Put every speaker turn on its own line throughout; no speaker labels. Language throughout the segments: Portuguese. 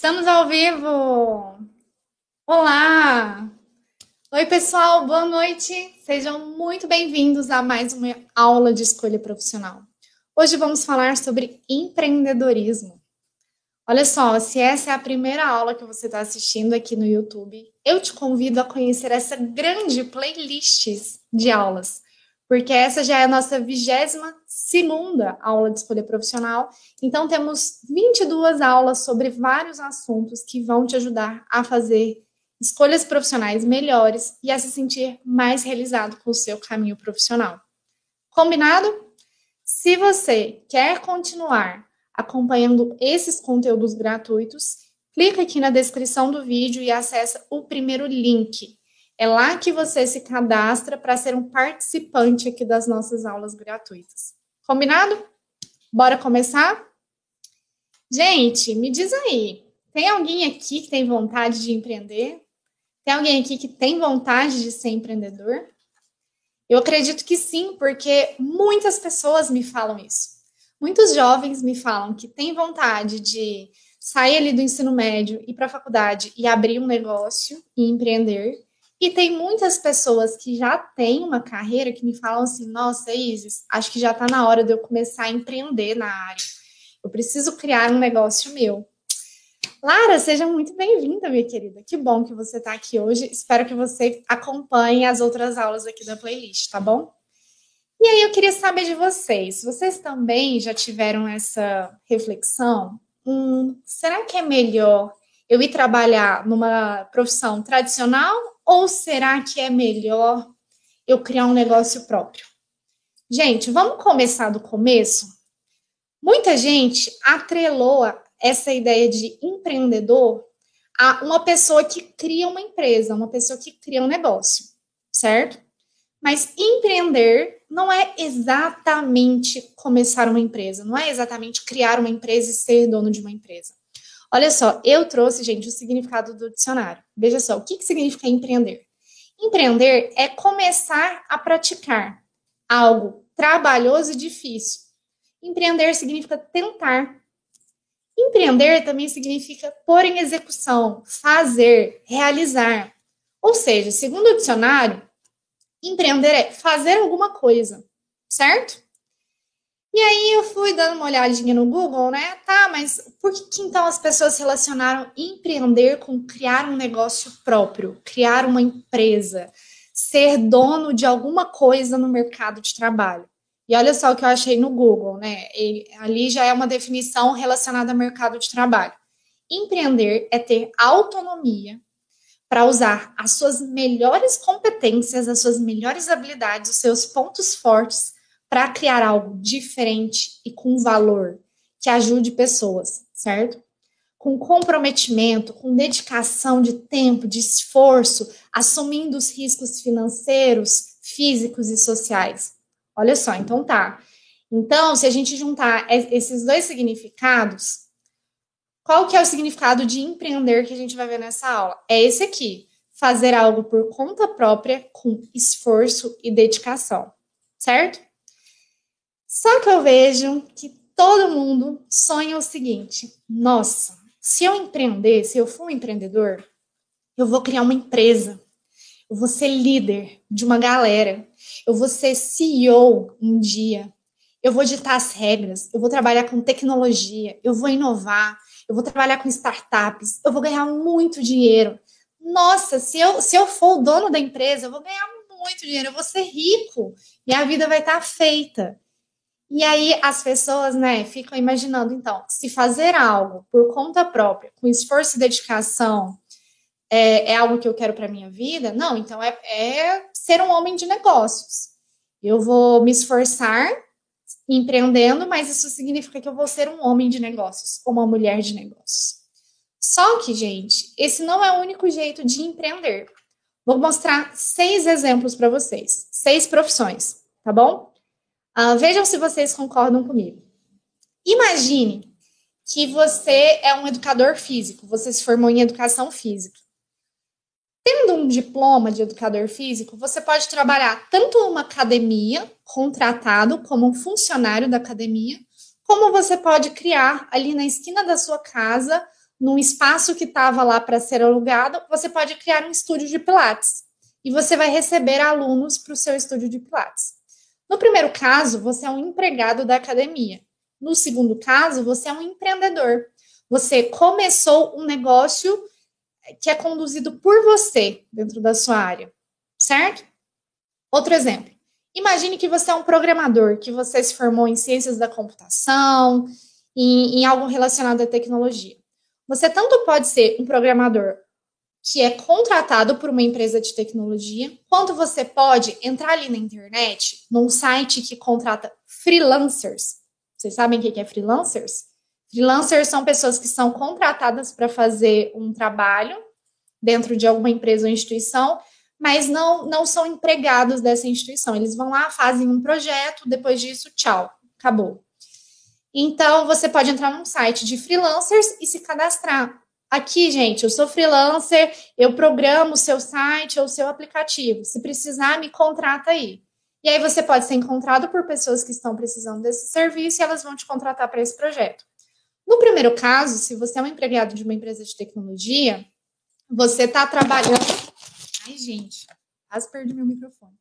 Estamos ao vivo! Olá! Oi, pessoal, boa noite! Sejam muito bem-vindos a mais uma aula de escolha profissional. Hoje vamos falar sobre empreendedorismo. Olha só, se essa é a primeira aula que você está assistindo aqui no YouTube, eu te convido a conhecer essa grande playlist de aulas porque essa já é a nossa vigésima segunda aula de escolha profissional. Então, temos 22 aulas sobre vários assuntos que vão te ajudar a fazer escolhas profissionais melhores e a se sentir mais realizado com o seu caminho profissional. Combinado? Se você quer continuar acompanhando esses conteúdos gratuitos, clica aqui na descrição do vídeo e acessa o primeiro link é lá que você se cadastra para ser um participante aqui das nossas aulas gratuitas. Combinado? Bora começar? Gente, me diz aí, tem alguém aqui que tem vontade de empreender? Tem alguém aqui que tem vontade de ser empreendedor? Eu acredito que sim, porque muitas pessoas me falam isso. Muitos jovens me falam que têm vontade de sair ali do ensino médio, ir para a faculdade e abrir um negócio e empreender. E tem muitas pessoas que já têm uma carreira que me falam assim: nossa, Isis, acho que já está na hora de eu começar a empreender na área. Eu preciso criar um negócio meu. Lara, seja muito bem-vinda, minha querida. Que bom que você está aqui hoje. Espero que você acompanhe as outras aulas aqui da playlist, tá bom? E aí eu queria saber de vocês. Vocês também já tiveram essa reflexão? Hum, será que é melhor eu ir trabalhar numa profissão tradicional ou será que é melhor eu criar um negócio próprio? Gente, vamos começar do começo? Muita gente atrelou essa ideia de empreendedor a uma pessoa que cria uma empresa, uma pessoa que cria um negócio, certo? Mas empreender não é exatamente começar uma empresa, não é exatamente criar uma empresa e ser dono de uma empresa. Olha só, eu trouxe, gente, o significado do dicionário. Veja só, o que, que significa empreender? Empreender é começar a praticar algo trabalhoso e difícil. Empreender significa tentar. Empreender também significa pôr em execução, fazer, realizar. Ou seja, segundo o dicionário, empreender é fazer alguma coisa, certo? E aí eu fui dando uma olhadinha no Google, né? Tá, mas por que, que então as pessoas relacionaram empreender com criar um negócio próprio, criar uma empresa, ser dono de alguma coisa no mercado de trabalho? E olha só o que eu achei no Google, né? Ele, ali já é uma definição relacionada ao mercado de trabalho. Empreender é ter autonomia para usar as suas melhores competências, as suas melhores habilidades, os seus pontos fortes para criar algo diferente e com valor que ajude pessoas, certo? Com comprometimento, com dedicação de tempo, de esforço, assumindo os riscos financeiros, físicos e sociais. Olha só, então tá. Então, se a gente juntar esses dois significados, qual que é o significado de empreender que a gente vai ver nessa aula? É esse aqui: fazer algo por conta própria, com esforço e dedicação, certo? Só que eu vejo que todo mundo sonha o seguinte: nossa, se eu empreender, se eu for um empreendedor, eu vou criar uma empresa, eu vou ser líder de uma galera, eu vou ser CEO um dia, eu vou ditar as regras, eu vou trabalhar com tecnologia, eu vou inovar, eu vou trabalhar com startups, eu vou ganhar muito dinheiro. Nossa, se eu, se eu for o dono da empresa, eu vou ganhar muito dinheiro, eu vou ser rico, minha vida vai estar feita. E aí as pessoas, né, ficam imaginando, então, se fazer algo por conta própria, com esforço e dedicação, é, é algo que eu quero para minha vida? Não, então é, é ser um homem de negócios. Eu vou me esforçar empreendendo, mas isso significa que eu vou ser um homem de negócios, uma mulher de negócios. Só que, gente, esse não é o único jeito de empreender. Vou mostrar seis exemplos para vocês, seis profissões, tá bom? Uh, vejam se vocês concordam comigo. Imagine que você é um educador físico, você se formou em educação física. Tendo um diploma de educador físico, você pode trabalhar tanto numa academia, contratado como um funcionário da academia, como você pode criar ali na esquina da sua casa num espaço que estava lá para ser alugado, você pode criar um estúdio de Pilates e você vai receber alunos para o seu estúdio de Pilates. No primeiro caso, você é um empregado da academia. No segundo caso, você é um empreendedor. Você começou um negócio que é conduzido por você dentro da sua área, certo? Outro exemplo. Imagine que você é um programador, que você se formou em ciências da computação, em, em algo relacionado à tecnologia. Você tanto pode ser um programador que é contratado por uma empresa de tecnologia, quanto você pode entrar ali na internet, num site que contrata freelancers. Vocês sabem o que é freelancers? Freelancers são pessoas que são contratadas para fazer um trabalho dentro de alguma empresa ou instituição, mas não, não são empregados dessa instituição. Eles vão lá, fazem um projeto, depois disso, tchau, acabou. Então, você pode entrar num site de freelancers e se cadastrar. Aqui, gente, eu sou freelancer, eu programo o seu site ou o seu aplicativo. Se precisar, me contrata aí. E aí você pode ser encontrado por pessoas que estão precisando desse serviço e elas vão te contratar para esse projeto. No primeiro caso, se você é um empregado de uma empresa de tecnologia, você está trabalhando. Ai, gente, quase perdi meu microfone.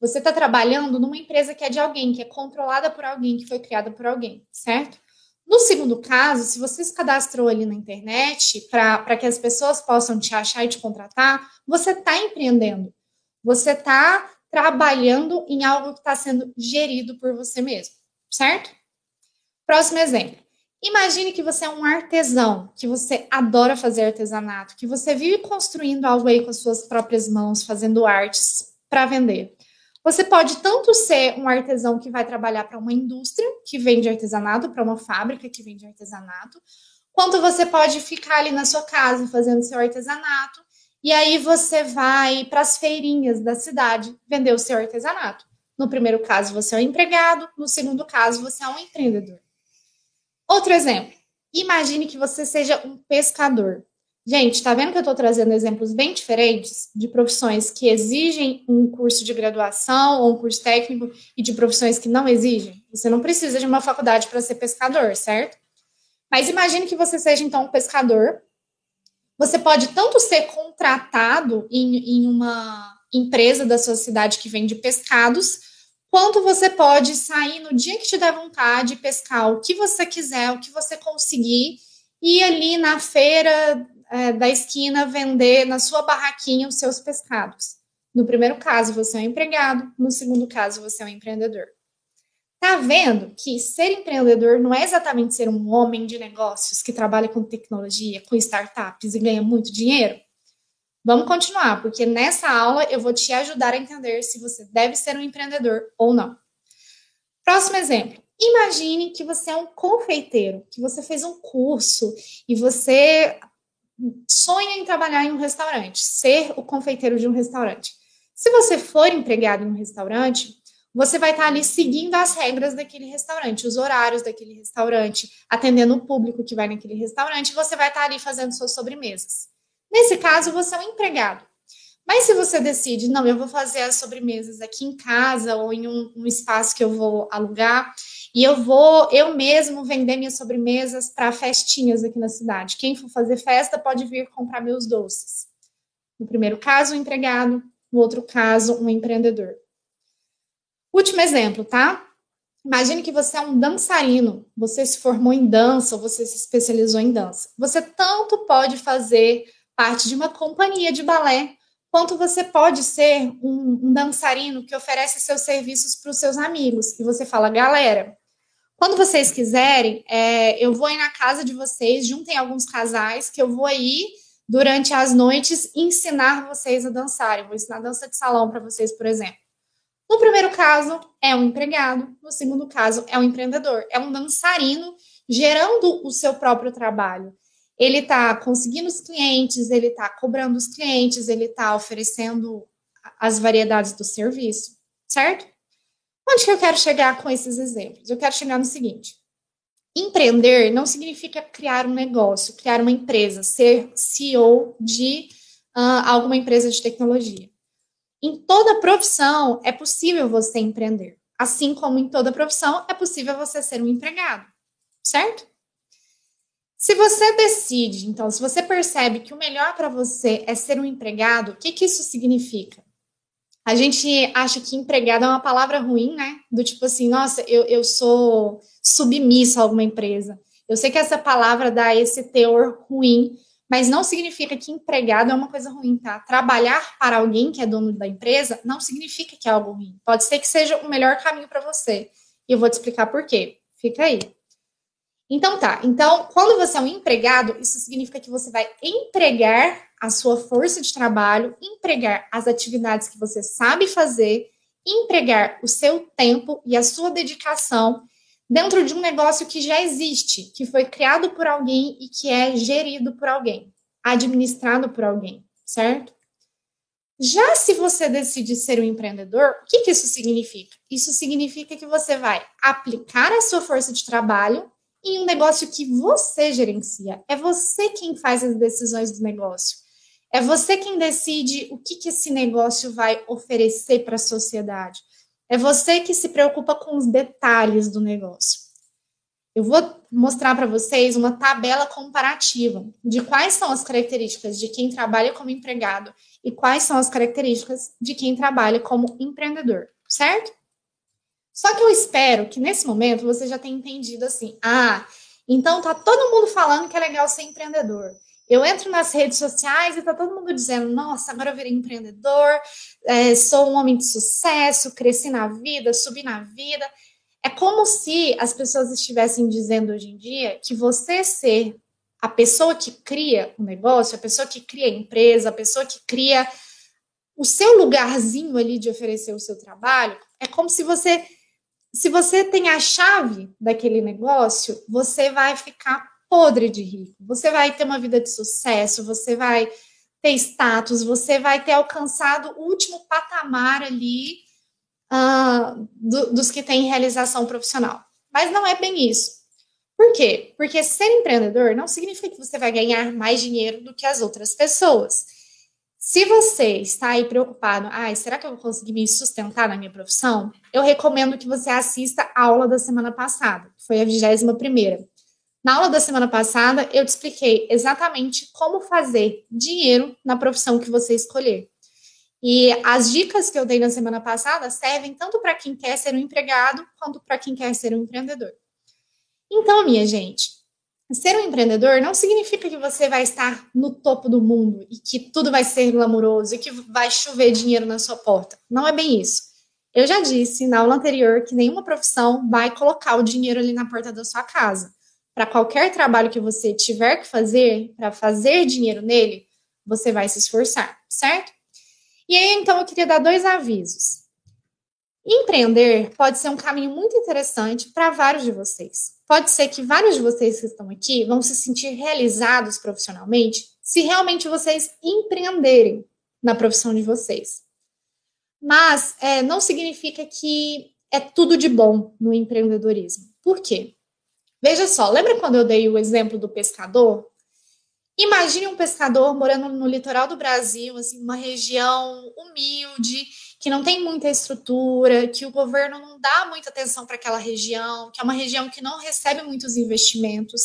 Você está trabalhando numa empresa que é de alguém, que é controlada por alguém, que foi criada por alguém, certo? No segundo caso, se você se cadastrou ali na internet para que as pessoas possam te achar e te contratar, você está empreendendo. Você está trabalhando em algo que está sendo gerido por você mesmo, certo? Próximo exemplo. Imagine que você é um artesão, que você adora fazer artesanato, que você vive construindo algo aí com as suas próprias mãos, fazendo artes para vender. Você pode tanto ser um artesão que vai trabalhar para uma indústria que vende artesanato, para uma fábrica que vende artesanato, quanto você pode ficar ali na sua casa fazendo seu artesanato, e aí você vai para as feirinhas da cidade vender o seu artesanato. No primeiro caso, você é um empregado, no segundo caso, você é um empreendedor. Outro exemplo. Imagine que você seja um pescador. Gente, tá vendo que eu estou trazendo exemplos bem diferentes de profissões que exigem um curso de graduação ou um curso técnico e de profissões que não exigem? Você não precisa de uma faculdade para ser pescador, certo? Mas imagine que você seja então um pescador. Você pode tanto ser contratado em, em uma empresa da sua cidade que vende pescados, quanto você pode sair no dia que te der vontade, pescar o que você quiser, o que você conseguir, e ali na feira é, da esquina vender na sua barraquinha os seus pescados. No primeiro caso, você é um empregado, no segundo caso, você é um empreendedor. Tá vendo que ser empreendedor não é exatamente ser um homem de negócios que trabalha com tecnologia, com startups e ganha muito dinheiro? Vamos continuar, porque nessa aula eu vou te ajudar a entender se você deve ser um empreendedor ou não. Próximo exemplo. Imagine que você é um confeiteiro, que você fez um curso e você sonha em trabalhar em um restaurante, ser o confeiteiro de um restaurante. Se você for empregado em um restaurante, você vai estar ali seguindo as regras daquele restaurante, os horários daquele restaurante, atendendo o público que vai naquele restaurante, você vai estar ali fazendo suas sobremesas. Nesse caso, você é um empregado. Mas se você decide, não, eu vou fazer as sobremesas aqui em casa ou em um, um espaço que eu vou alugar, e eu vou eu mesmo vender minhas sobremesas para festinhas aqui na cidade. Quem for fazer festa pode vir comprar meus doces. No primeiro caso, um empregado, no outro caso, um empreendedor. Último exemplo, tá? Imagine que você é um dançarino, você se formou em dança, ou você se especializou em dança. Você tanto pode fazer parte de uma companhia de balé, quanto você pode ser um, um dançarino que oferece seus serviços para os seus amigos. E você fala, galera, quando vocês quiserem, é, eu vou ir na casa de vocês, juntem alguns casais, que eu vou aí durante as noites ensinar vocês a dançar. Eu vou ensinar dança de salão para vocês, por exemplo. No primeiro caso, é um empregado. No segundo caso, é um empreendedor. É um dançarino gerando o seu próprio trabalho. Ele está conseguindo os clientes, ele está cobrando os clientes, ele está oferecendo as variedades do serviço, certo? Onde que eu quero chegar com esses exemplos? Eu quero chegar no seguinte: empreender não significa criar um negócio, criar uma empresa, ser CEO de uh, alguma empresa de tecnologia. Em toda profissão é possível você empreender, assim como em toda profissão é possível você ser um empregado, certo? Se você decide, então, se você percebe que o melhor para você é ser um empregado, o que, que isso significa? A gente acha que empregado é uma palavra ruim, né? Do tipo assim, nossa, eu, eu sou submisso a alguma empresa. Eu sei que essa palavra dá esse teor ruim, mas não significa que empregado é uma coisa ruim, tá? Trabalhar para alguém que é dono da empresa não significa que é algo ruim. Pode ser que seja o melhor caminho para você. E eu vou te explicar por quê. Fica aí. Então tá. Então, quando você é um empregado, isso significa que você vai empregar a sua força de trabalho, empregar as atividades que você sabe fazer, empregar o seu tempo e a sua dedicação dentro de um negócio que já existe, que foi criado por alguém e que é gerido por alguém, administrado por alguém, certo? Já se você decide ser um empreendedor, o que, que isso significa? Isso significa que você vai aplicar a sua força de trabalho em um negócio que você gerencia. É você quem faz as decisões do negócio. É você quem decide o que, que esse negócio vai oferecer para a sociedade. É você que se preocupa com os detalhes do negócio. Eu vou mostrar para vocês uma tabela comparativa de quais são as características de quem trabalha como empregado e quais são as características de quem trabalha como empreendedor, certo? Só que eu espero que nesse momento você já tenha entendido assim: ah, então tá todo mundo falando que é legal ser empreendedor. Eu entro nas redes sociais e tá todo mundo dizendo: nossa, agora eu virei empreendedor, é, sou um homem de sucesso, cresci na vida, subi na vida. É como se as pessoas estivessem dizendo hoje em dia que você ser a pessoa que cria o negócio, a pessoa que cria a empresa, a pessoa que cria o seu lugarzinho ali de oferecer o seu trabalho, é como se você se você tem a chave daquele negócio, você vai ficar podre de rico. Você vai ter uma vida de sucesso, você vai ter status, você vai ter alcançado o último patamar ali uh, do, dos que têm realização profissional. Mas não é bem isso. Por quê? Porque ser empreendedor não significa que você vai ganhar mais dinheiro do que as outras pessoas. Se você está aí preocupado, ai, será que eu vou conseguir me sustentar na minha profissão? Eu recomendo que você assista a aula da semana passada, que foi a 21 primeira. Na aula da semana passada, eu te expliquei exatamente como fazer dinheiro na profissão que você escolher. E as dicas que eu dei na semana passada servem tanto para quem quer ser um empregado quanto para quem quer ser um empreendedor. Então, minha gente, ser um empreendedor não significa que você vai estar no topo do mundo e que tudo vai ser glamouroso e que vai chover dinheiro na sua porta. Não é bem isso. Eu já disse na aula anterior que nenhuma profissão vai colocar o dinheiro ali na porta da sua casa para qualquer trabalho que você tiver que fazer, para fazer dinheiro nele, você vai se esforçar, certo? E aí, então, eu queria dar dois avisos. Empreender pode ser um caminho muito interessante para vários de vocês. Pode ser que vários de vocês que estão aqui vão se sentir realizados profissionalmente se realmente vocês empreenderem na profissão de vocês. Mas é, não significa que é tudo de bom no empreendedorismo. Por quê? Veja só, lembra quando eu dei o exemplo do pescador? Imagine um pescador morando no litoral do Brasil, assim, uma região humilde, que não tem muita estrutura, que o governo não dá muita atenção para aquela região, que é uma região que não recebe muitos investimentos.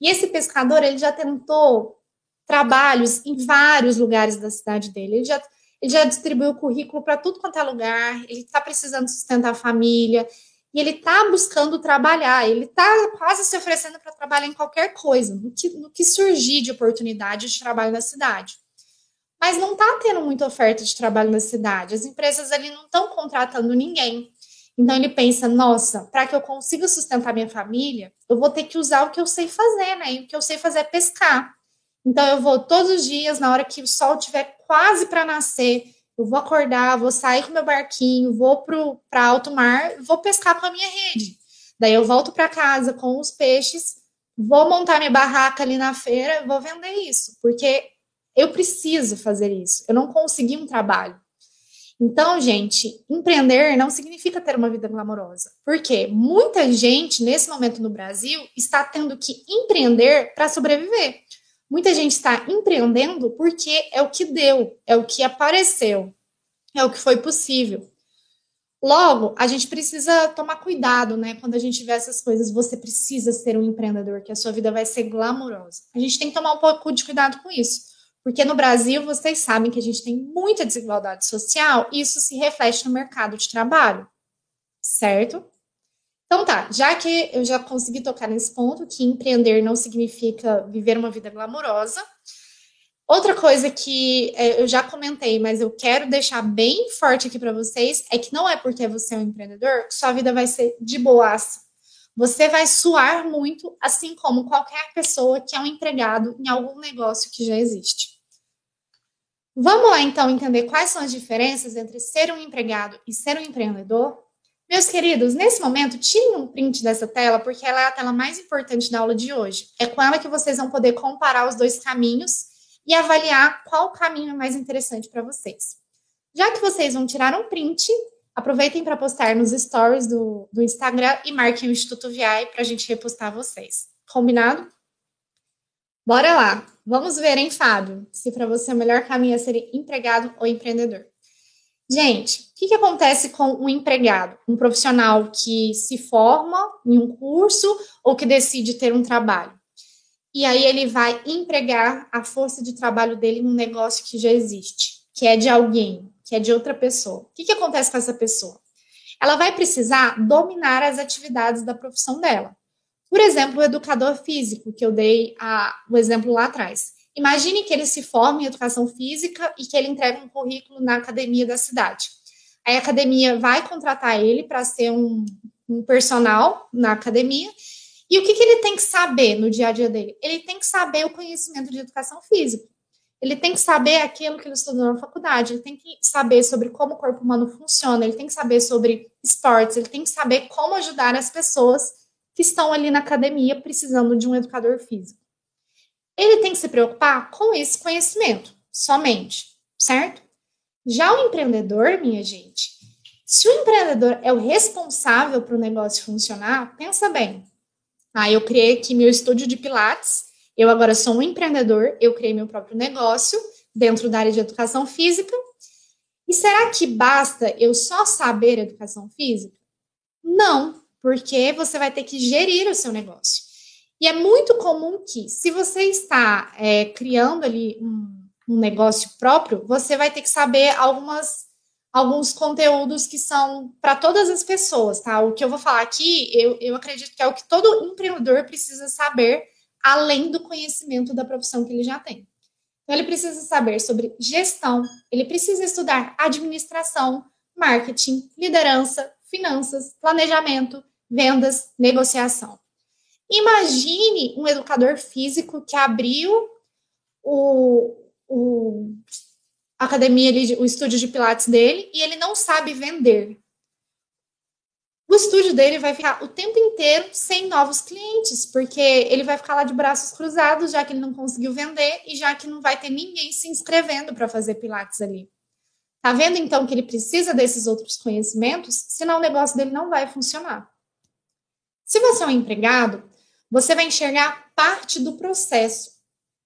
E esse pescador, ele já tentou trabalhos em vários lugares da cidade dele. Ele já, ele já distribuiu currículo para tudo quanto é lugar, ele está precisando sustentar a família, e ele está buscando trabalhar, ele está quase se oferecendo para trabalhar em qualquer coisa, no que, no que surgir de oportunidade de trabalho na cidade. Mas não está tendo muita oferta de trabalho na cidade, as empresas ali não estão contratando ninguém. Então ele pensa, nossa, para que eu consiga sustentar minha família, eu vou ter que usar o que eu sei fazer, né? E o que eu sei fazer é pescar. Então eu vou todos os dias, na hora que o sol estiver quase para nascer, eu vou acordar, vou sair com meu barquinho, vou para alto mar, vou pescar com a minha rede. Daí eu volto para casa com os peixes, vou montar minha barraca ali na feira, vou vender isso, porque eu preciso fazer isso. Eu não consegui um trabalho. Então, gente, empreender não significa ter uma vida glamourosa. Porque muita gente, nesse momento no Brasil, está tendo que empreender para sobreviver. Muita gente está empreendendo porque é o que deu, é o que apareceu, é o que foi possível. Logo, a gente precisa tomar cuidado, né? Quando a gente vê essas coisas, você precisa ser um empreendedor, que a sua vida vai ser glamourosa. A gente tem que tomar um pouco de cuidado com isso. Porque no Brasil, vocês sabem que a gente tem muita desigualdade social e isso se reflete no mercado de trabalho. Certo? Então tá, já que eu já consegui tocar nesse ponto, que empreender não significa viver uma vida glamourosa, Outra coisa que é, eu já comentei, mas eu quero deixar bem forte aqui para vocês, é que não é porque você é um empreendedor que sua vida vai ser de boaça. Você vai suar muito, assim como qualquer pessoa que é um empregado em algum negócio que já existe. Vamos lá então entender quais são as diferenças entre ser um empregado e ser um empreendedor? Meus queridos, nesse momento, tirem um print dessa tela, porque ela é a tela mais importante da aula de hoje. É com ela que vocês vão poder comparar os dois caminhos e avaliar qual caminho é mais interessante para vocês. Já que vocês vão tirar um print, aproveitem para postar nos stories do, do Instagram e marquem o Instituto VI para a gente repostar vocês. Combinado? Bora lá! Vamos ver, hein, Fábio, se para você o melhor caminho é ser empregado ou empreendedor. Gente, o que, que acontece com um empregado? Um profissional que se forma em um curso ou que decide ter um trabalho? e aí ele vai empregar a força de trabalho dele num negócio que já existe, que é de alguém, que é de outra pessoa. O que, que acontece com essa pessoa? Ela vai precisar dominar as atividades da profissão dela. Por exemplo, o educador físico, que eu dei a, o exemplo lá atrás. Imagine que ele se forma em educação física e que ele entrega um currículo na academia da cidade. A academia vai contratar ele para ser um, um personal na academia e o que, que ele tem que saber no dia a dia dele? Ele tem que saber o conhecimento de educação física. Ele tem que saber aquilo que ele estudou na faculdade, ele tem que saber sobre como o corpo humano funciona, ele tem que saber sobre esportes, ele tem que saber como ajudar as pessoas que estão ali na academia precisando de um educador físico. Ele tem que se preocupar com esse conhecimento, somente, certo? Já o empreendedor, minha gente, se o empreendedor é o responsável para o negócio funcionar, pensa bem, ah, eu criei aqui meu estúdio de Pilates, eu agora sou um empreendedor, eu criei meu próprio negócio dentro da área de educação física. E será que basta eu só saber educação física? Não, porque você vai ter que gerir o seu negócio. E é muito comum que, se você está é, criando ali um, um negócio próprio, você vai ter que saber algumas alguns conteúdos que são para todas as pessoas, tá? O que eu vou falar aqui, eu, eu acredito que é o que todo empreendedor precisa saber, além do conhecimento da profissão que ele já tem. Então, ele precisa saber sobre gestão, ele precisa estudar administração, marketing, liderança, finanças, planejamento, vendas, negociação. Imagine um educador físico que abriu o, o academia o estúdio de pilates dele, e ele não sabe vender. O estúdio dele vai ficar o tempo inteiro sem novos clientes, porque ele vai ficar lá de braços cruzados, já que ele não conseguiu vender e já que não vai ter ninguém se inscrevendo para fazer pilates ali. Tá vendo então que ele precisa desses outros conhecimentos, senão o negócio dele não vai funcionar. Se você é um empregado, você vai enxergar parte do processo.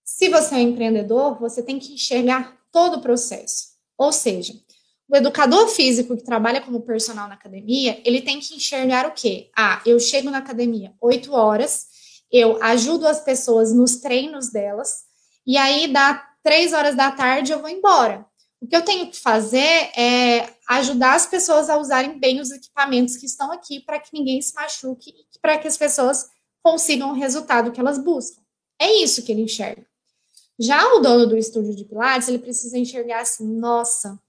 Se você é um empreendedor, você tem que enxergar todo o processo. Ou seja, o educador físico que trabalha como personal na academia, ele tem que enxergar o quê? Ah, eu chego na academia 8 horas, eu ajudo as pessoas nos treinos delas, e aí dá 3 horas da tarde eu vou embora. O que eu tenho que fazer é ajudar as pessoas a usarem bem os equipamentos que estão aqui para que ninguém se machuque e para que as pessoas consigam o resultado que elas buscam. É isso que ele enxerga. Já o dono do estúdio de Pilates, ele precisa enxergar assim: nossa,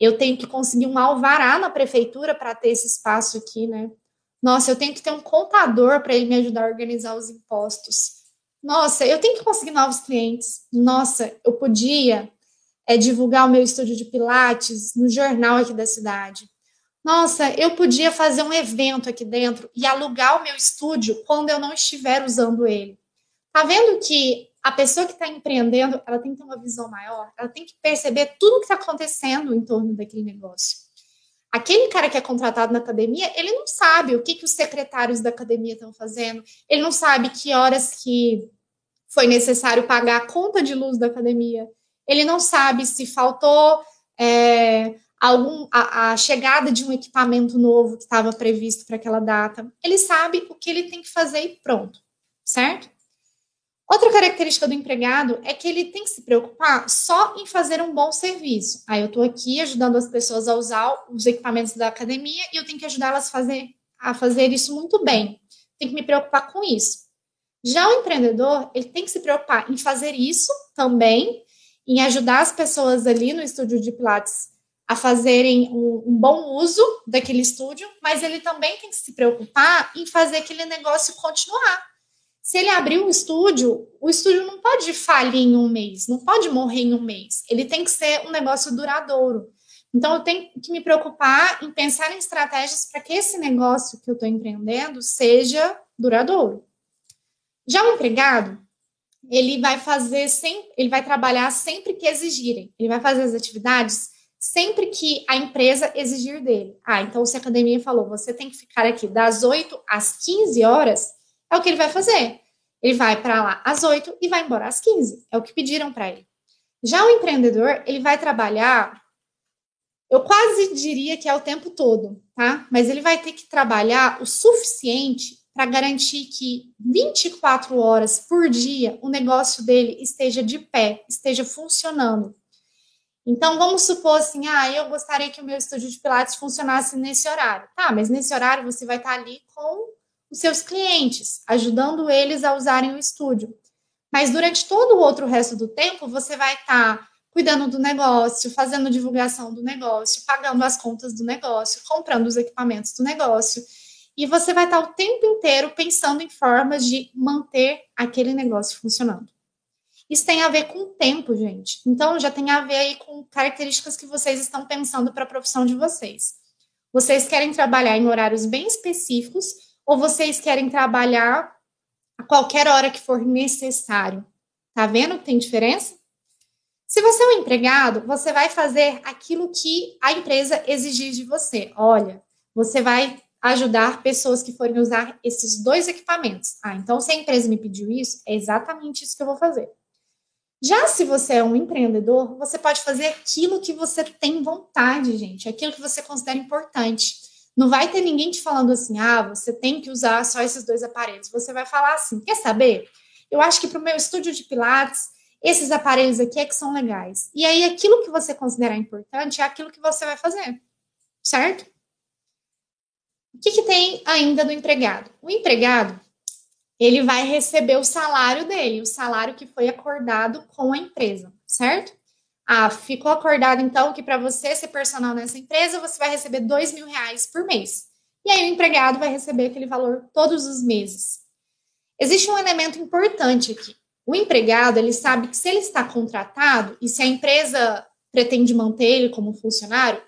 eu tenho que conseguir um alvará na prefeitura para ter esse espaço aqui, né? Nossa, eu tenho que ter um contador para ele me ajudar a organizar os impostos. Nossa, eu tenho que conseguir novos clientes. Nossa, eu podia é, divulgar o meu estúdio de Pilates no jornal aqui da cidade. Nossa, eu podia fazer um evento aqui dentro e alugar o meu estúdio quando eu não estiver usando ele. Tá vendo que a pessoa que está empreendendo, ela tem que ter uma visão maior, ela tem que perceber tudo o que está acontecendo em torno daquele negócio. Aquele cara que é contratado na academia, ele não sabe o que, que os secretários da academia estão fazendo, ele não sabe que horas que foi necessário pagar a conta de luz da academia, ele não sabe se faltou é, algum, a, a chegada de um equipamento novo que estava previsto para aquela data. Ele sabe o que ele tem que fazer e pronto, certo? Outra característica do empregado é que ele tem que se preocupar só em fazer um bom serviço. Aí eu estou aqui ajudando as pessoas a usar os equipamentos da academia e eu tenho que ajudá-las a fazer, a fazer isso muito bem. Tem que me preocupar com isso. Já o empreendedor, ele tem que se preocupar em fazer isso também, em ajudar as pessoas ali no estúdio de Pilates a fazerem um, um, bom uso daquele estúdio, mas ele também tem que se preocupar em fazer aquele negócio continuar. Se ele abrir um estúdio, o estúdio não pode falir em um mês, não pode morrer em um mês. Ele tem que ser um negócio duradouro. Então, eu tenho que me preocupar em pensar em estratégias para que esse negócio que eu estou empreendendo seja duradouro. Já o empregado, ele vai fazer sempre, ele vai trabalhar sempre que exigirem. Ele vai fazer as atividades sempre que a empresa exigir dele. Ah, então se a academia falou, você tem que ficar aqui das 8 às 15 horas, é o que ele vai fazer. Ele vai para lá às 8 e vai embora às 15. É o que pediram para ele. Já o empreendedor, ele vai trabalhar, eu quase diria que é o tempo todo, tá? Mas ele vai ter que trabalhar o suficiente para garantir que 24 horas por dia o negócio dele esteja de pé, esteja funcionando. Então, vamos supor assim, ah, eu gostaria que o meu estúdio de Pilates funcionasse nesse horário. Tá, mas nesse horário você vai estar ali com os seus clientes, ajudando eles a usarem o estúdio. Mas durante todo o outro resto do tempo, você vai estar cuidando do negócio, fazendo divulgação do negócio, pagando as contas do negócio, comprando os equipamentos do negócio. E você vai estar o tempo inteiro pensando em formas de manter aquele negócio funcionando. Isso tem a ver com o tempo, gente. Então, já tem a ver aí com características que vocês estão pensando para a profissão de vocês. Vocês querem trabalhar em horários bem específicos ou vocês querem trabalhar a qualquer hora que for necessário? Tá vendo que tem diferença? Se você é um empregado, você vai fazer aquilo que a empresa exigir de você. Olha, você vai ajudar pessoas que forem usar esses dois equipamentos. Ah, então se a empresa me pediu isso, é exatamente isso que eu vou fazer. Já se você é um empreendedor, você pode fazer aquilo que você tem vontade, gente, aquilo que você considera importante. Não vai ter ninguém te falando assim, ah, você tem que usar só esses dois aparelhos. Você vai falar assim, quer saber? Eu acho que para o meu estúdio de Pilates, esses aparelhos aqui é que são legais. E aí, aquilo que você considerar importante é aquilo que você vai fazer, certo? O que, que tem ainda do empregado? O empregado, ele vai receber o salário dele, o salário que foi acordado com a empresa, certo? Ah, ficou acordado então que para você ser personal nessa empresa, você vai receber dois mil reais por mês. E aí o empregado vai receber aquele valor todos os meses. Existe um elemento importante aqui. O empregado, ele sabe que se ele está contratado e se a empresa pretende manter ele como funcionário,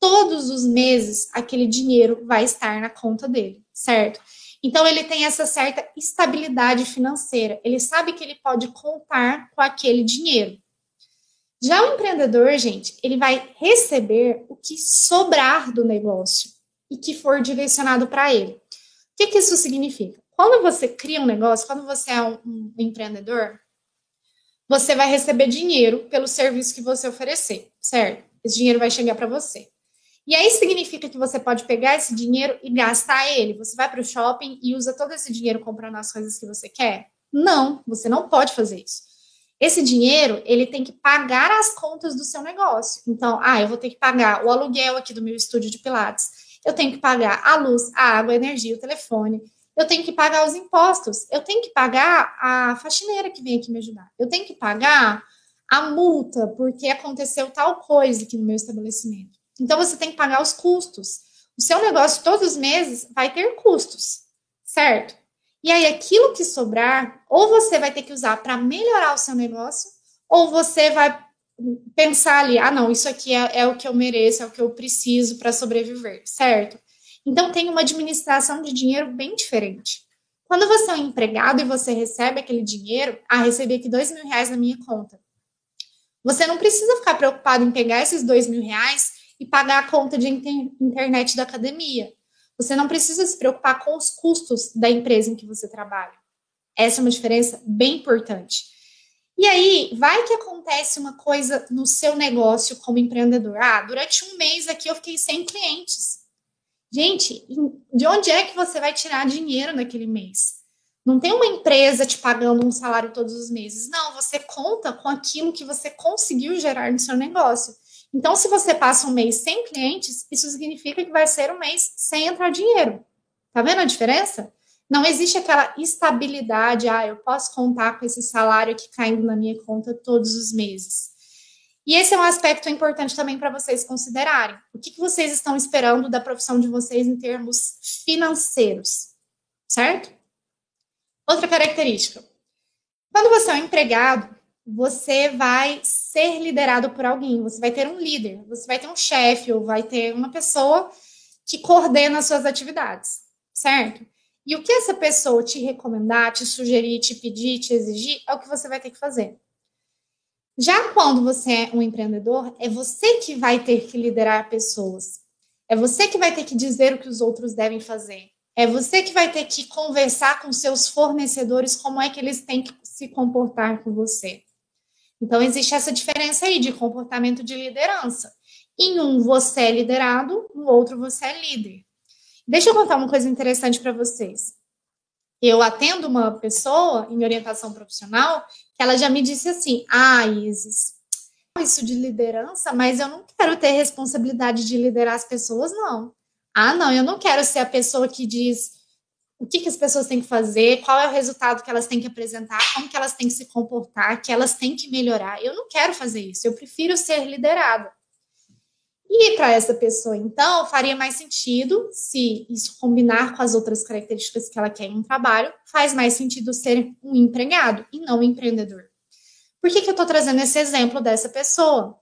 todos os meses aquele dinheiro vai estar na conta dele, certo? Então, ele tem essa certa estabilidade financeira. Ele sabe que ele pode contar com aquele dinheiro. Já o empreendedor, gente, ele vai receber o que sobrar do negócio e que for direcionado para ele. O que, que isso significa? Quando você cria um negócio, quando você é um, um empreendedor, você vai receber dinheiro pelo serviço que você oferecer, certo? Esse dinheiro vai chegar para você. E aí significa que você pode pegar esse dinheiro e gastar ele. Você vai para o shopping e usa todo esse dinheiro comprando as coisas que você quer? Não, você não pode fazer isso. Esse dinheiro, ele tem que pagar as contas do seu negócio. Então, ah, eu vou ter que pagar o aluguel aqui do meu estúdio de Pilates. Eu tenho que pagar a luz, a água, a energia, o telefone. Eu tenho que pagar os impostos. Eu tenho que pagar a faxineira que vem aqui me ajudar. Eu tenho que pagar a multa porque aconteceu tal coisa aqui no meu estabelecimento. Então você tem que pagar os custos. O seu negócio todos os meses vai ter custos, certo? E aí aquilo que sobrar, ou você vai ter que usar para melhorar o seu negócio, ou você vai pensar ali, ah, não, isso aqui é, é o que eu mereço, é o que eu preciso para sobreviver, certo? Então tem uma administração de dinheiro bem diferente. Quando você é um empregado e você recebe aquele dinheiro, ah, recebi aqui dois mil reais na minha conta. Você não precisa ficar preocupado em pegar esses dois mil reais e pagar a conta de internet da academia. Você não precisa se preocupar com os custos da empresa em que você trabalha. Essa é uma diferença bem importante. E aí, vai que acontece uma coisa no seu negócio como empreendedor. Ah, durante um mês aqui eu fiquei sem clientes. Gente, de onde é que você vai tirar dinheiro naquele mês? Não tem uma empresa te pagando um salário todos os meses. Não, você conta com aquilo que você conseguiu gerar no seu negócio. Então, se você passa um mês sem clientes, isso significa que vai ser um mês sem entrar dinheiro. Tá vendo a diferença? Não existe aquela estabilidade, ah, eu posso contar com esse salário aqui caindo na minha conta todos os meses. E esse é um aspecto importante também para vocês considerarem. O que, que vocês estão esperando da profissão de vocês em termos financeiros, certo? Outra característica. Quando você é um empregado, você vai ser liderado por alguém, você vai ter um líder, você vai ter um chefe ou vai ter uma pessoa que coordena as suas atividades, certo? E o que essa pessoa te recomendar, te sugerir, te pedir, te exigir, é o que você vai ter que fazer. Já quando você é um empreendedor, é você que vai ter que liderar pessoas. É você que vai ter que dizer o que os outros devem fazer. É você que vai ter que conversar com seus fornecedores como é que eles têm que se comportar com você. Então, existe essa diferença aí de comportamento de liderança. Em um, você é liderado, no outro, você é líder. Deixa eu contar uma coisa interessante para vocês. Eu atendo uma pessoa em orientação profissional que ela já me disse assim: Ah, Isis, isso de liderança, mas eu não quero ter responsabilidade de liderar as pessoas, não. Ah, não, eu não quero ser a pessoa que diz o que, que as pessoas têm que fazer, qual é o resultado que elas têm que apresentar, como que elas têm que se comportar, que elas têm que melhorar. Eu não quero fazer isso, eu prefiro ser liderada. E para essa pessoa, então, faria mais sentido, se isso combinar com as outras características que ela quer em um trabalho, faz mais sentido ser um empregado e não um empreendedor. Por que, que eu estou trazendo esse exemplo dessa pessoa?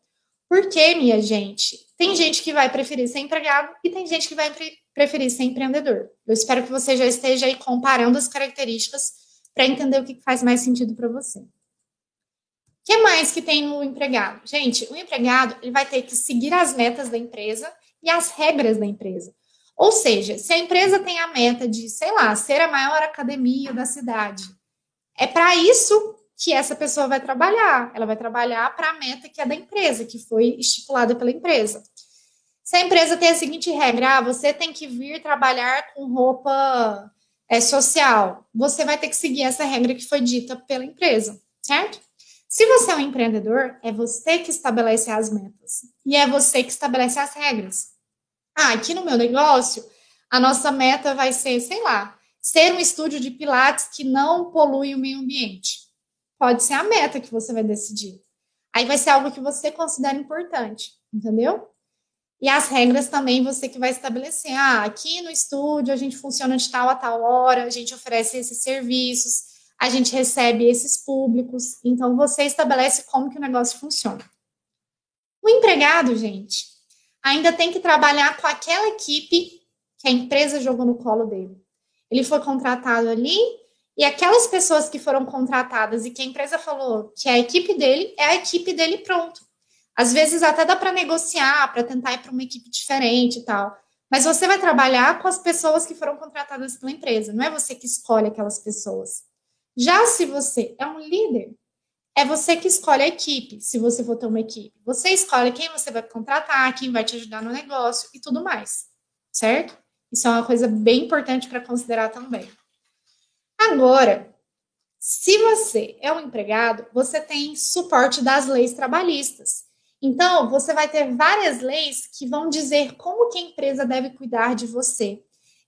Porque, minha gente, tem gente que vai preferir ser empregado e tem gente que vai preferir ser empreendedor. Eu espero que você já esteja aí comparando as características para entender o que faz mais sentido para você. O que mais que tem no empregado? Gente, o empregado ele vai ter que seguir as metas da empresa e as regras da empresa. Ou seja, se a empresa tem a meta de, sei lá, ser a maior academia da cidade, é para isso que essa pessoa vai trabalhar. Ela vai trabalhar para a meta que é da empresa, que foi estipulada pela empresa. Se a empresa tem a seguinte regra, ah, você tem que vir trabalhar com roupa é, social, você vai ter que seguir essa regra que foi dita pela empresa, certo? Se você é um empreendedor, é você que estabelece as metas e é você que estabelece as regras. Ah, aqui no meu negócio, a nossa meta vai ser, sei lá, ser um estúdio de pilates que não polui o meio ambiente pode ser a meta que você vai decidir. Aí vai ser algo que você considera importante, entendeu? E as regras também você que vai estabelecer. Ah, aqui no estúdio a gente funciona de tal a tal hora, a gente oferece esses serviços, a gente recebe esses públicos. Então você estabelece como que o negócio funciona. O empregado, gente, ainda tem que trabalhar com aquela equipe que a empresa jogou no colo dele. Ele foi contratado ali e aquelas pessoas que foram contratadas e que a empresa falou que a equipe dele é a equipe dele pronto. Às vezes até dá para negociar, para tentar ir para uma equipe diferente e tal. Mas você vai trabalhar com as pessoas que foram contratadas pela empresa, não é você que escolhe aquelas pessoas. Já se você é um líder, é você que escolhe a equipe, se você for ter uma equipe. Você escolhe quem você vai contratar, quem vai te ajudar no negócio e tudo mais, certo? Isso é uma coisa bem importante para considerar também. Agora, se você é um empregado, você tem suporte das leis trabalhistas. Então, você vai ter várias leis que vão dizer como que a empresa deve cuidar de você.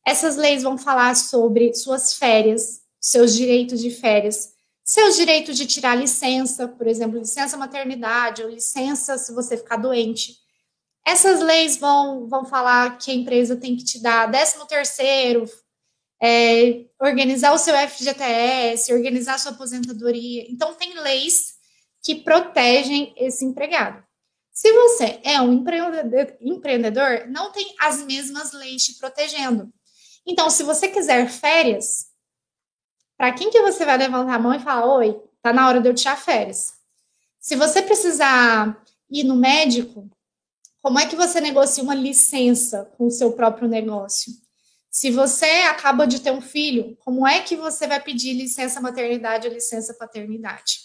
Essas leis vão falar sobre suas férias, seus direitos de férias, seus direitos de tirar licença, por exemplo, licença maternidade ou licença se você ficar doente. Essas leis vão, vão falar que a empresa tem que te dar 13 terceiro, é, organizar o seu FGTS, organizar a sua aposentadoria. Então, tem leis que protegem esse empregado. Se você é um empreendedor, não tem as mesmas leis te protegendo. Então, se você quiser férias, para quem que você vai levantar a mão e falar, oi, tá na hora de eu tirar férias? Se você precisar ir no médico, como é que você negocia uma licença com o seu próprio negócio? Se você acaba de ter um filho, como é que você vai pedir licença maternidade ou licença paternidade?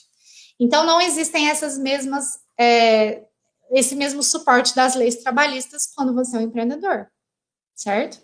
Então, não existem essas mesmas, é, esse mesmo suporte das leis trabalhistas quando você é um empreendedor, certo?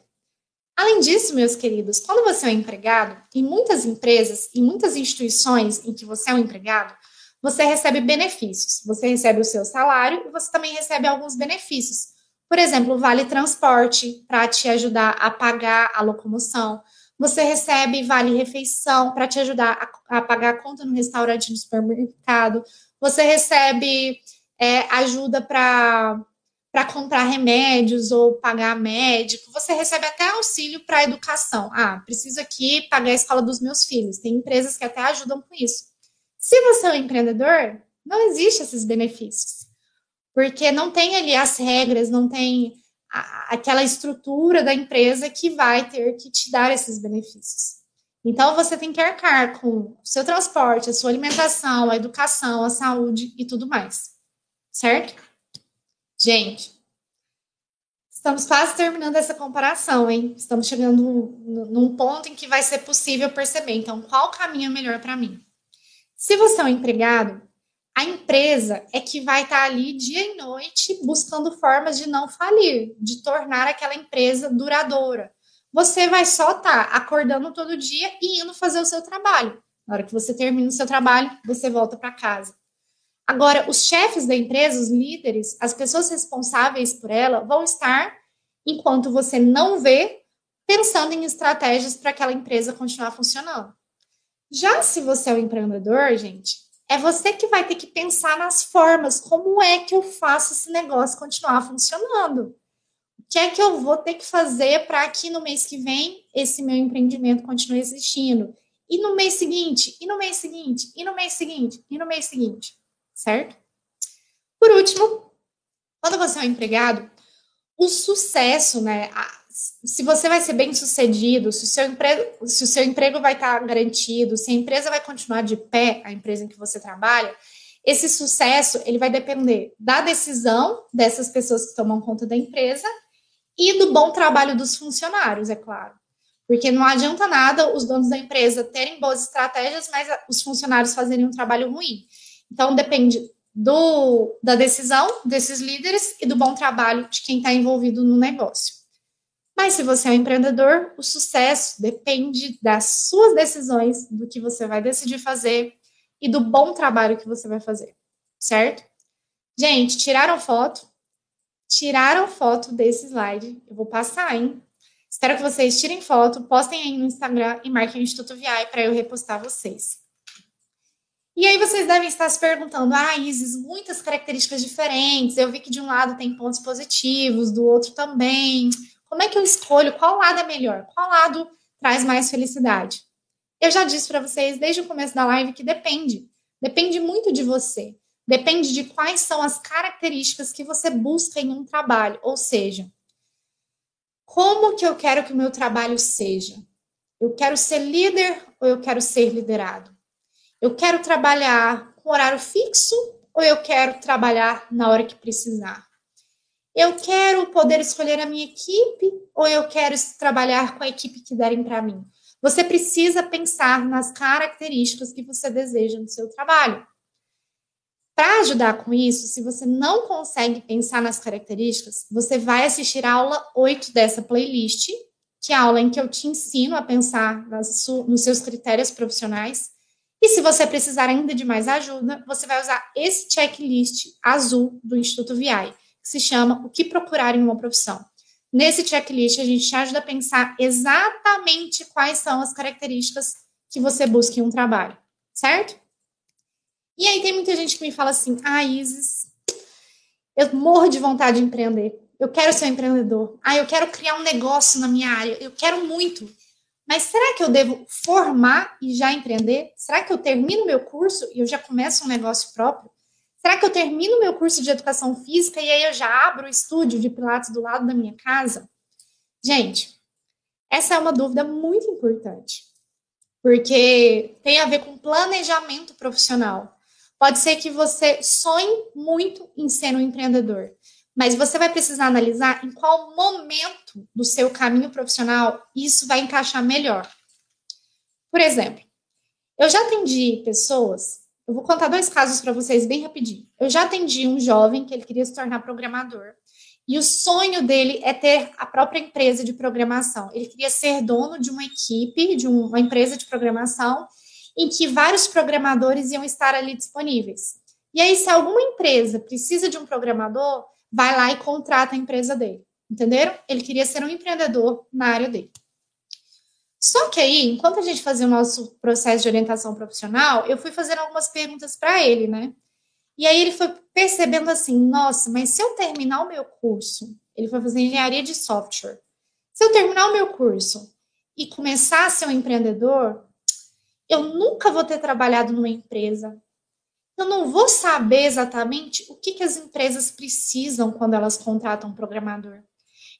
Além disso, meus queridos, quando você é um empregado, em muitas empresas, em muitas instituições em que você é um empregado, você recebe benefícios. Você recebe o seu salário e você também recebe alguns benefícios. Por exemplo, vale transporte para te ajudar a pagar a locomoção. Você recebe vale refeição para te ajudar a, a, pagar a conta no restaurante, no supermercado. Você recebe é, ajuda para comprar remédios ou pagar médico, você recebe até auxílio para educação. Ah, preciso aqui pagar a escola dos meus filhos. Tem empresas que até ajudam com isso. Se você é um empreendedor, não existe esses benefícios. Porque não tem ali as regras, não tem a, aquela estrutura da empresa que vai ter que te dar esses benefícios. Então você tem que arcar com o seu transporte, a sua alimentação, a educação, a saúde e tudo mais. Certo? Gente, estamos quase terminando essa comparação, hein? Estamos chegando num ponto em que vai ser possível perceber. Então, qual caminho é melhor para mim? Se você é um empregado, a empresa é que vai estar ali dia e noite buscando formas de não falir, de tornar aquela empresa duradoura. Você vai só estar acordando todo dia e indo fazer o seu trabalho. Na hora que você termina o seu trabalho, você volta para casa. Agora, os chefes da empresa, os líderes, as pessoas responsáveis por ela, vão estar, enquanto você não vê, pensando em estratégias para aquela empresa continuar funcionando. Já se você é um empreendedor, gente, é você que vai ter que pensar nas formas, como é que eu faço esse negócio continuar funcionando? O que é que eu vou ter que fazer para que no mês que vem esse meu empreendimento continue existindo? E no mês seguinte, e no mês seguinte, e no mês seguinte, e no mês seguinte certo? Por último, quando você é um empregado, o sucesso, né? Se você vai ser bem sucedido, se o seu emprego, se o seu emprego vai estar garantido, se a empresa vai continuar de pé, a empresa em que você trabalha, esse sucesso ele vai depender da decisão dessas pessoas que tomam conta da empresa e do bom trabalho dos funcionários, é claro. Porque não adianta nada os donos da empresa terem boas estratégias, mas os funcionários fazerem um trabalho ruim. Então, depende do, da decisão desses líderes e do bom trabalho de quem está envolvido no negócio. Mas se você é um empreendedor, o sucesso depende das suas decisões, do que você vai decidir fazer e do bom trabalho que você vai fazer, certo? Gente, tiraram foto? Tiraram foto desse slide. Eu vou passar, hein? Espero que vocês tirem foto, postem aí no Instagram e marquem o Instituto VI para eu repostar vocês. E aí vocês devem estar se perguntando, ah, Isis, muitas características diferentes. Eu vi que de um lado tem pontos positivos, do outro também. Como é que eu escolho qual lado é melhor? Qual lado traz mais felicidade? Eu já disse para vocês desde o começo da live que depende. Depende muito de você. Depende de quais são as características que você busca em um trabalho. Ou seja, como que eu quero que o meu trabalho seja? Eu quero ser líder ou eu quero ser liderado? Eu quero trabalhar com horário fixo ou eu quero trabalhar na hora que precisar? Eu quero poder escolher a minha equipe ou eu quero trabalhar com a equipe que derem para mim? Você precisa pensar nas características que você deseja no seu trabalho. Para ajudar com isso, se você não consegue pensar nas características, você vai assistir a aula 8 dessa playlist, que é a aula em que eu te ensino a pensar nas, nos seus critérios profissionais e se você precisar ainda de mais ajuda, você vai usar esse checklist azul do Instituto VI, que se chama O que procurar em uma profissão. Nesse checklist, a gente te ajuda a pensar exatamente quais são as características que você busca em um trabalho, certo? E aí tem muita gente que me fala assim: ah, Isis, eu morro de vontade de empreender. Eu quero ser um empreendedor. Ah, eu quero criar um negócio na minha área. Eu quero muito. Mas será que eu devo formar e já empreender? Será que eu termino meu curso e eu já começo um negócio próprio? Será que eu termino meu curso de educação física e aí eu já abro o estúdio de pilates do lado da minha casa? Gente, essa é uma dúvida muito importante, porque tem a ver com planejamento profissional. Pode ser que você sonhe muito em ser um empreendedor, mas você vai precisar analisar em qual momento do seu caminho profissional isso vai encaixar melhor. Por exemplo, eu já atendi pessoas Eu vou contar dois casos para vocês bem rapidinho. Eu já atendi um jovem que ele queria se tornar programador. E o sonho dele é ter a própria empresa de programação. Ele queria ser dono de uma equipe, de uma empresa de programação, em que vários programadores iam estar ali disponíveis. E aí, se alguma empresa precisa de um programador, vai lá e contrata a empresa dele. Entenderam? Ele queria ser um empreendedor na área dele. Só que aí, enquanto a gente fazia o nosso processo de orientação profissional, eu fui fazendo algumas perguntas para ele, né? E aí ele foi percebendo assim: nossa, mas se eu terminar o meu curso, ele foi fazer engenharia de software. Se eu terminar o meu curso e começar a ser um empreendedor, eu nunca vou ter trabalhado numa empresa. Eu não vou saber exatamente o que, que as empresas precisam quando elas contratam um programador.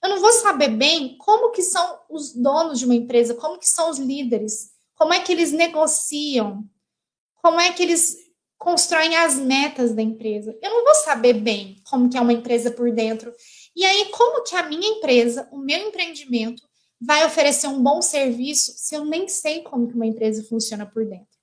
Eu não vou saber bem como que são os donos de uma empresa, como que são os líderes, como é que eles negociam, como é que eles constroem as metas da empresa. Eu não vou saber bem como que é uma empresa por dentro. E aí, como que a minha empresa, o meu empreendimento, vai oferecer um bom serviço se eu nem sei como que uma empresa funciona por dentro?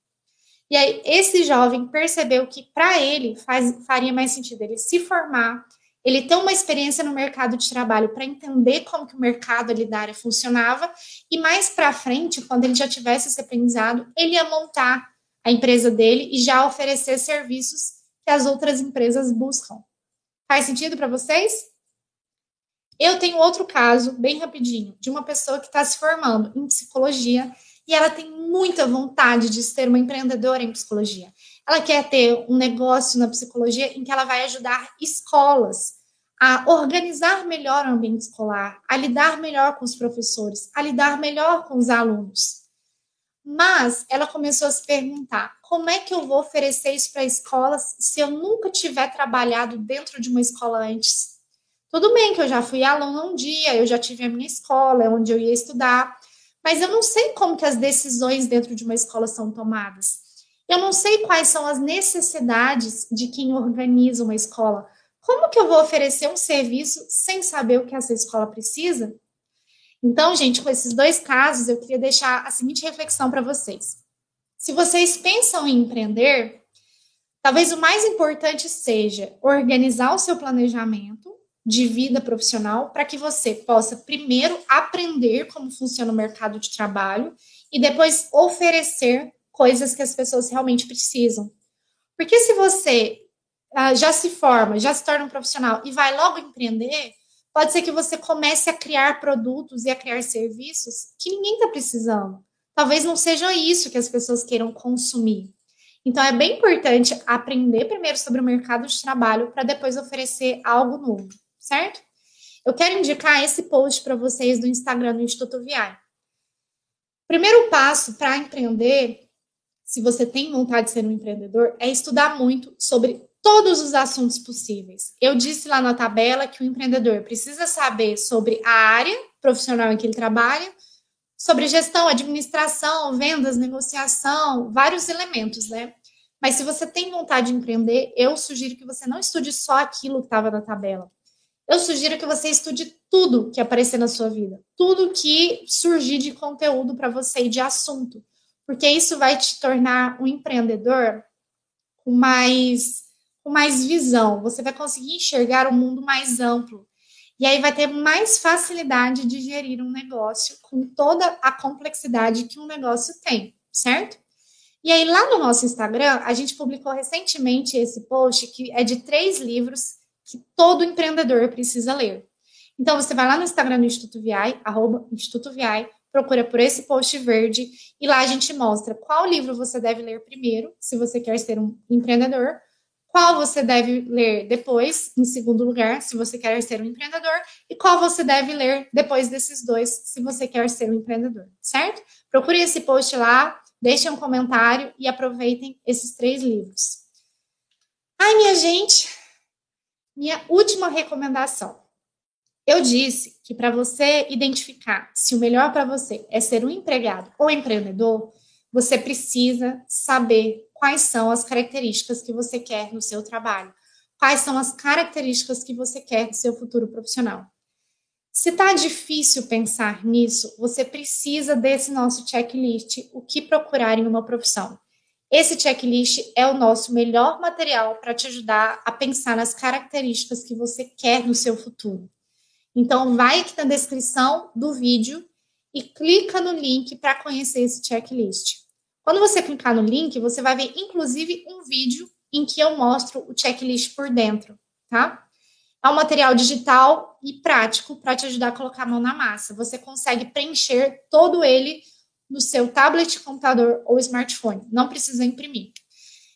E aí, esse jovem percebeu que para ele faz, faria mais sentido ele se formar, ele ter uma experiência no mercado de trabalho para entender como que o mercado ali da área funcionava e mais para frente, quando ele já tivesse esse aprendizado, ele ia montar a empresa dele e já oferecer serviços que as outras empresas buscam. Faz sentido para vocês? Eu tenho outro caso, bem rapidinho, de uma pessoa que está se formando em psicologia e ela tem muita vontade de ser uma empreendedora em psicologia. Ela quer ter um negócio na psicologia em que ela vai ajudar escolas a organizar melhor o ambiente escolar, a lidar melhor com os professores, a lidar melhor com os alunos. Mas ela começou a se perguntar: como é que eu vou oferecer isso para escolas se eu nunca tiver trabalhado dentro de uma escola antes? Tudo bem que eu já fui aluna um dia, eu já tive a minha escola, onde eu ia estudar, mas eu não sei como que as decisões dentro de uma escola são tomadas. Eu não sei quais são as necessidades de quem organiza uma escola. Como que eu vou oferecer um serviço sem saber o que essa escola precisa? Então, gente, com esses dois casos, eu queria deixar a seguinte reflexão para vocês. Se vocês pensam em empreender, talvez o mais importante seja organizar o seu planejamento de vida profissional para que você possa primeiro aprender como funciona o mercado de trabalho e depois oferecer coisas que as pessoas realmente precisam. Porque se você ah, já se forma, já se torna um profissional e vai logo empreender, pode ser que você comece a criar produtos e a criar serviços que ninguém está precisando. Talvez não seja isso que as pessoas queiram consumir. Então, é bem importante aprender primeiro sobre o mercado de trabalho para depois oferecer algo novo, certo? Eu quero indicar esse post para vocês do Instagram do Instituto VI. Primeiro passo para empreender se você tem vontade de ser um empreendedor, é estudar muito sobre todos os assuntos possíveis. Eu disse lá na tabela que o empreendedor precisa saber sobre a área profissional em que ele trabalha, sobre gestão, administração, vendas, negociação, vários elementos, né? Mas se você tem vontade de empreender, eu sugiro que você não estude só aquilo que estava na tabela. Eu sugiro que você estude tudo que aparecer na sua vida, tudo que surgir de conteúdo para você e de assunto porque isso vai te tornar um empreendedor com mais, com mais visão. Você vai conseguir enxergar o mundo mais amplo. E aí vai ter mais facilidade de gerir um negócio com toda a complexidade que um negócio tem, certo? E aí, lá no nosso Instagram, a gente publicou recentemente esse post que é de três livros que todo empreendedor precisa ler. Então, você vai lá no Instagram do Instituto VI, arroba Instituto VI, procura por esse post verde e lá a gente mostra qual livro você deve ler primeiro, se você quer ser um empreendedor, qual você deve ler depois, em segundo lugar, se você quer ser um empreendedor, e qual você deve ler depois desses dois, se você quer ser um empreendedor, certo? Procure esse post lá, deixem um comentário e aproveitem esses três livros. Ai, minha gente, minha última recomendação. Eu disse que para você identificar se o melhor para você é ser um empregado ou empreendedor, você precisa saber quais são as características que você quer no seu trabalho, quais são as características que você quer no seu futuro profissional. Se está difícil pensar nisso, você precisa desse nosso checklist, o que procurar em uma profissão. Esse checklist é o nosso melhor material para te ajudar a pensar nas características que você quer no seu futuro. Então, vai aqui na descrição do vídeo e clica no link para conhecer esse checklist. Quando você clicar no link, você vai ver inclusive um vídeo em que eu mostro o checklist por dentro, tá? É um material digital e prático para te ajudar a colocar a mão na massa. Você consegue preencher todo ele no seu tablet, computador ou smartphone. Não precisa imprimir.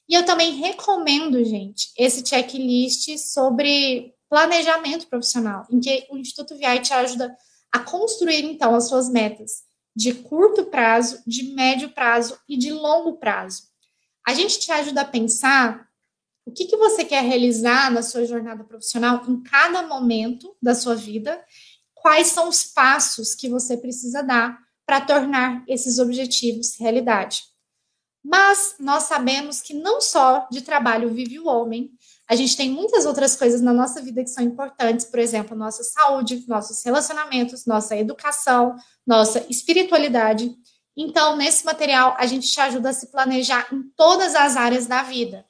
E eu também recomendo, gente, esse checklist sobre planejamento profissional, em que o Instituto VI te ajuda a construir, então, as suas metas de curto prazo, de médio prazo e de longo prazo. A gente te ajuda a pensar o que, que você quer realizar na sua jornada profissional em cada momento da sua vida, quais são os passos que você precisa dar para tornar esses objetivos realidade. Mas nós sabemos que não só de trabalho vive o homem, a gente tem muitas outras coisas na nossa vida que são importantes, por exemplo, nossa saúde, nossos relacionamentos, nossa educação, nossa espiritualidade. Então, nesse material, a gente te ajuda a se planejar em todas as áreas da vida.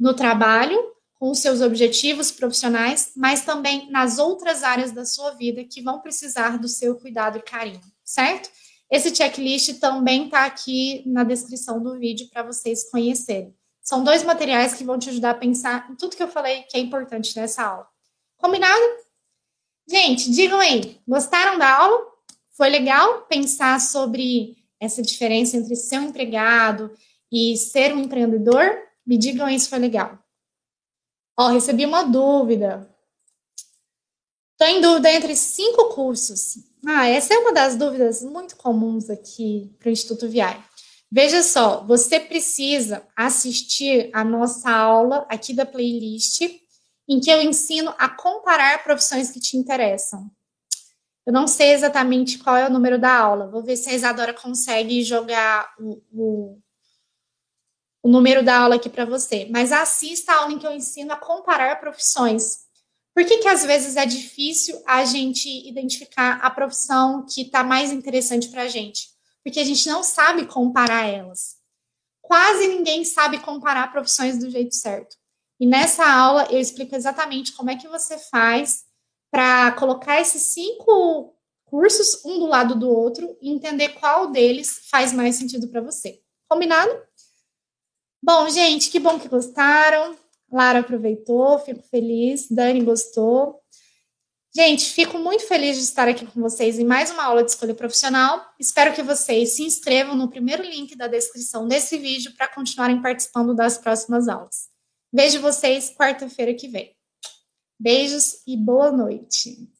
No trabalho, com os seus objetivos profissionais, mas também nas outras áreas da sua vida que vão precisar do seu cuidado e carinho certo? Esse checklist também está aqui na descrição do vídeo para vocês conhecerem. São dois materiais que vão te ajudar a pensar em tudo que eu falei que é importante nessa aula. Combinado? Gente, digam aí, gostaram da aula? Foi legal pensar sobre essa diferença entre ser um empregado e ser um empreendedor? Me digam aí se foi legal. Ó, recebi uma dúvida. Estou em dúvida entre cinco cursos. Ah, essa é uma das dúvidas muito comuns aqui para o Instituto Viário. Veja só, você precisa assistir a nossa aula aqui da playlist, em que eu ensino a comparar profissões que te interessam. Eu não sei exatamente qual é o número da aula. Vou ver se a Isadora consegue jogar o, o, o número da aula aqui para você. Mas assista a aula em que eu ensino a comparar profissões. Por que, que às vezes é difícil a gente identificar a profissão que está mais interessante para a gente? Porque a gente não sabe comparar elas. Quase ninguém sabe comparar profissões do jeito certo. E nessa aula eu explico exatamente como é que você faz para colocar esses cinco cursos um do lado do outro e entender qual deles faz mais sentido para você. Combinado? Bom, gente, que bom que gostaram. Lara aproveitou, fico feliz. Dani gostou. Gente, fico muito feliz de estar aqui com vocês em mais uma aula de escolha profissional. Espero que vocês se inscrevam no primeiro link da descrição desse vídeo para continuarem participando das próximas aulas. Vejo vocês quarta-feira que vem. Beijos e boa noite.